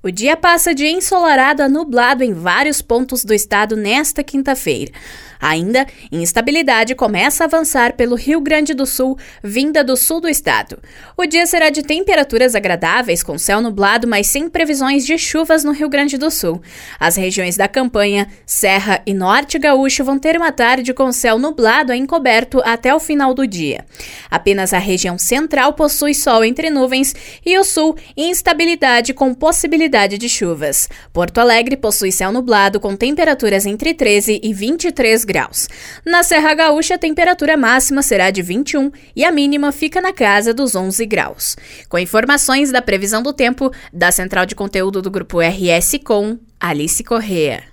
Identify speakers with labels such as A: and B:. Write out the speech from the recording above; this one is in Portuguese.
A: O dia passa de ensolarado a nublado em vários pontos do estado nesta quinta-feira. Ainda, instabilidade começa a avançar pelo Rio Grande do Sul, vinda do sul do estado. O dia será de temperaturas agradáveis, com céu nublado, mas sem previsões de chuvas no Rio Grande do Sul. As regiões da Campanha, Serra e Norte Gaúcho vão ter uma tarde com céu nublado a encoberto até o final do dia. Apenas a região central possui sol entre nuvens e o sul, instabilidade com possibilidade de chuvas. Porto Alegre possui céu nublado com temperaturas entre 13 e 23 graus. Na Serra Gaúcha, a temperatura máxima será de 21 e a mínima fica na casa dos 11 graus. Com informações da previsão do tempo da Central de Conteúdo do Grupo RS com Alice Correa.